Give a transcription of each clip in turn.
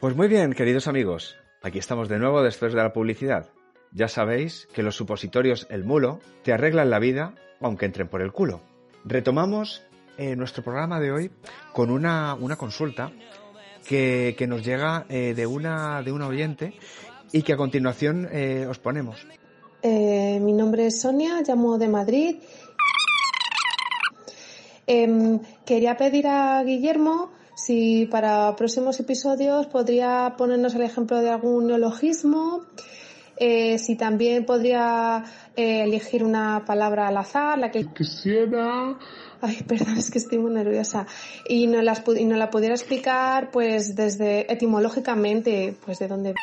Pues muy bien, queridos amigos, aquí estamos de nuevo después de la publicidad. Ya sabéis que los supositorios El Mulo te arreglan la vida aunque entren por el culo. Retomamos eh, nuestro programa de hoy con una, una consulta que, que, nos llega eh, de, una, de una oyente y que a continuación eh, os ponemos. Mi nombre es Sonia, llamo de Madrid. Em, quería pedir a Guillermo si para próximos episodios podría ponernos el ejemplo de algún neologismo, eh, si también podría eh, elegir una palabra al azar, la que quisiera. Ay, perdón, es que estoy muy nerviosa. Y no las y no la pudiera explicar, pues desde etimológicamente, pues de dónde.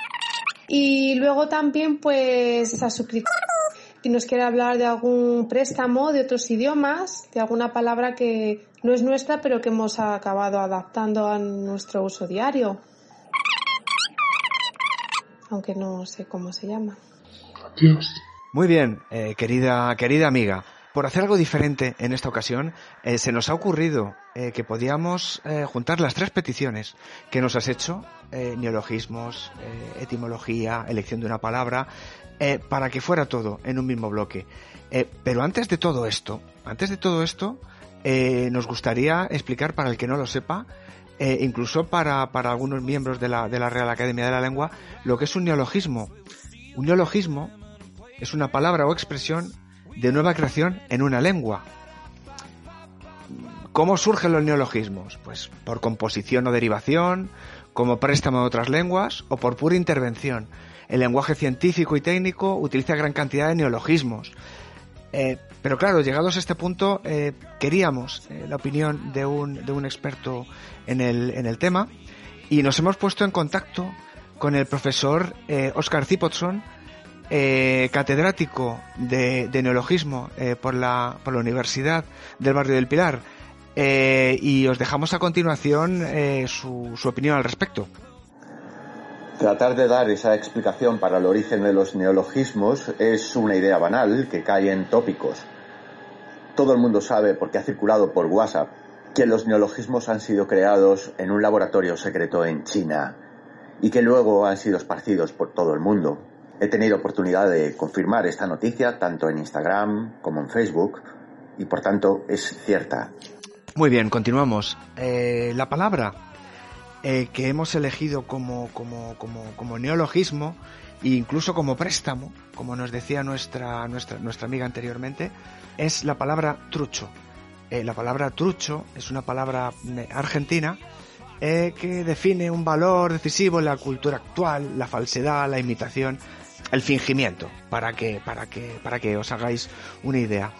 Y luego también, pues a su si nos quiere hablar de algún préstamo de otros idiomas, de alguna palabra que no es nuestra, pero que hemos acabado adaptando a nuestro uso diario. Aunque no sé cómo se llama. Adiós. Muy bien, eh, querida, querida amiga. Por hacer algo diferente en esta ocasión, eh, se nos ha ocurrido eh, que podíamos eh, juntar las tres peticiones que nos has hecho, eh, neologismos, eh, etimología, elección de una palabra, eh, para que fuera todo en un mismo bloque. Eh, pero antes de todo esto, antes de todo esto, eh, nos gustaría explicar para el que no lo sepa, incluso para, para algunos miembros de la, de la Real Academia de la Lengua, lo que es un neologismo. Un neologismo es una palabra o expresión de nueva creación en una lengua. ¿Cómo surgen los neologismos? Pues por composición o derivación, como préstamo de otras lenguas o por pura intervención. El lenguaje científico y técnico utiliza gran cantidad de neologismos. Eh, pero claro, llegados a este punto, eh, queríamos eh, la opinión de un, de un experto en el, en el tema y nos hemos puesto en contacto con el profesor Oscar Zipotson, catedrático de, de neologismo por, la, por la Universidad del Barrio del Pilar. Eh, y os dejamos a continuación eh, su, su opinión al respecto. Tratar de dar esa explicación para el origen de los neologismos es una idea banal que cae en tópicos. Todo el mundo sabe, porque ha circulado por WhatsApp, que los neologismos han sido creados en un laboratorio secreto en China y que luego han sido esparcidos por todo el mundo. He tenido oportunidad de confirmar esta noticia tanto en Instagram como en Facebook y por tanto es cierta. Muy bien, continuamos. Eh, la palabra eh, que hemos elegido como, como, como, como neologismo e incluso como préstamo, como nos decía nuestra, nuestra, nuestra amiga anteriormente, es la palabra trucho. Eh, la palabra trucho es una palabra eh, argentina que define un valor decisivo en la cultura actual, la falsedad, la imitación, el fingimiento, para que, para que, para que os hagáis una idea.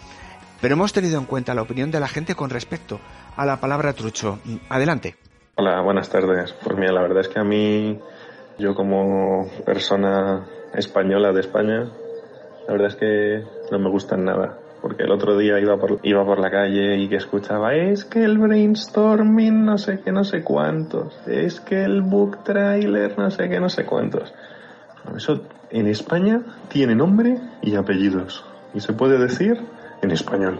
Pero hemos tenido en cuenta la opinión de la gente con respecto a la palabra trucho. Adelante. Hola, buenas tardes. Pues mira, la verdad es que a mí, yo como persona española de España, la verdad es que no me gustan nada. Porque el otro día iba por, iba por la calle y que escuchaba, es que el brainstorming no sé qué, no sé cuántos, es que el book trailer no sé qué, no sé cuántos. Eso en España tiene nombre y apellidos. Y se puede decir en español.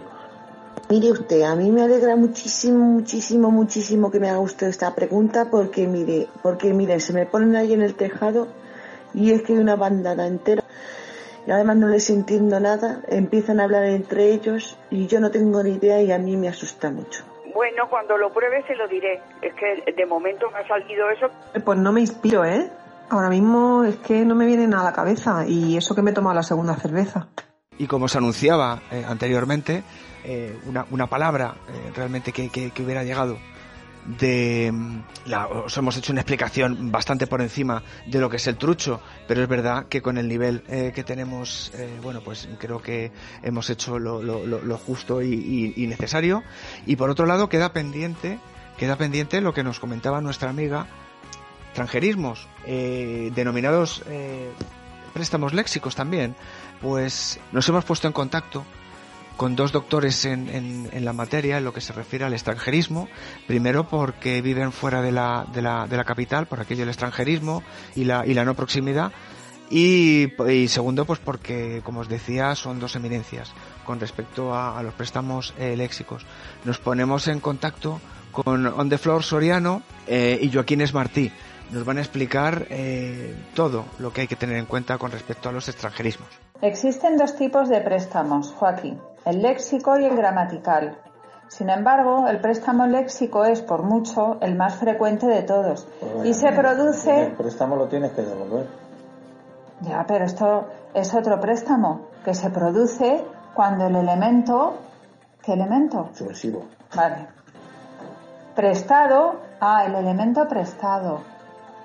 Mire usted, a mí me alegra muchísimo, muchísimo, muchísimo que me haga usted esta pregunta porque mire, porque mire, se me ponen ahí en el tejado y es que hay una bandada entera y además no les entiendo nada, empiezan a hablar entre ellos y yo no tengo ni idea y a mí me asusta mucho. Bueno, cuando lo pruebe se lo diré. Es que de momento me ha salido eso. Pues no me inspiro, ¿eh? Ahora mismo es que no me viene nada a la cabeza y eso que me he tomado la segunda cerveza. Y como se anunciaba eh, anteriormente, eh, una, una, palabra eh, realmente que, que, hubiera llegado de la, os hemos hecho una explicación bastante por encima de lo que es el trucho, pero es verdad que con el nivel que tenemos, bueno, pues creo que hemos hecho lo, justo y, necesario. Y por otro lado queda pendiente, queda pendiente lo que nos comentaba nuestra amiga, extranjerismos, eh, denominados préstamos léxicos también. Pues nos hemos puesto en contacto con dos doctores en, en, la materia, en lo que se refiere al extranjerismo. Primero porque viven fuera de la, de la, de la capital, por aquello del extranjerismo y la, y la no proximidad. Y, y, segundo, pues porque, como os decía, son dos eminencias con respecto a, los préstamos eh, léxicos. Nos ponemos en contacto con On the Soriano eh, y Joaquín Esmartí. Nos van a explicar eh, todo lo que hay que tener en cuenta con respecto a los extranjerismos. Existen dos tipos de préstamos, Joaquín, el léxico y el gramatical. Sin embargo, el préstamo léxico es, por mucho, el más frecuente de todos. y se produce... El préstamo lo tienes que devolver. Ya, pero esto es otro préstamo que se produce cuando el elemento... ¿Qué elemento? Subversivo. Vale. Prestado. Ah, el elemento prestado.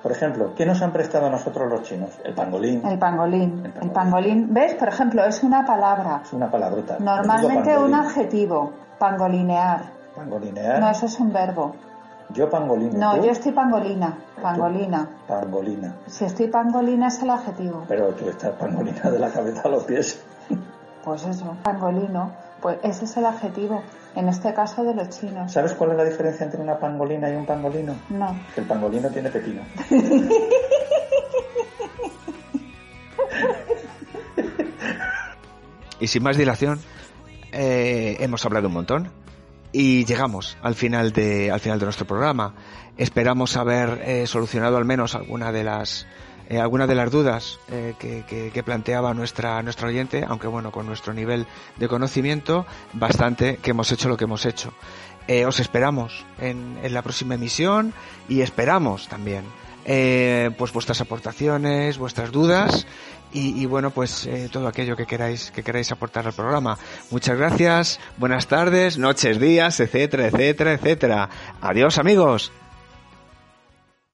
Por ejemplo, ¿qué nos han prestado a nosotros los chinos? El pangolín. El pangolín. El pangolín. ¿Ves? Por ejemplo, es una palabra. Es una palabrota. Normalmente un adjetivo. Pangolinear. Pangolinear. No, eso es un verbo. Yo pangolino. No, yo estoy pangolina. Pangolina. Pangolina. Si estoy pangolina es el adjetivo. Pero tú estás pangolina de la cabeza a los pies. Pues eso, pangolino. Pues ese es el adjetivo. En este caso de los chinos. ¿Sabes cuál es la diferencia entre una pangolina y un pangolino? No. Que el pangolino tiene pepino. y sin más dilación, eh, hemos hablado un montón y llegamos al final de al final de nuestro programa. Esperamos haber eh, solucionado al menos alguna de las eh, algunas de las dudas eh, que, que, que, planteaba nuestra nuestra oyente, aunque bueno con nuestro nivel de conocimiento bastante que hemos hecho lo que hemos hecho. Eh, os esperamos en, en, la próxima emisión y esperamos también eh, pues vuestras aportaciones, vuestras dudas y, y bueno pues eh, todo aquello que queráis que queráis aportar al programa. Muchas gracias, buenas tardes, noches, días, etcétera, etcétera, etcétera. Adiós amigos.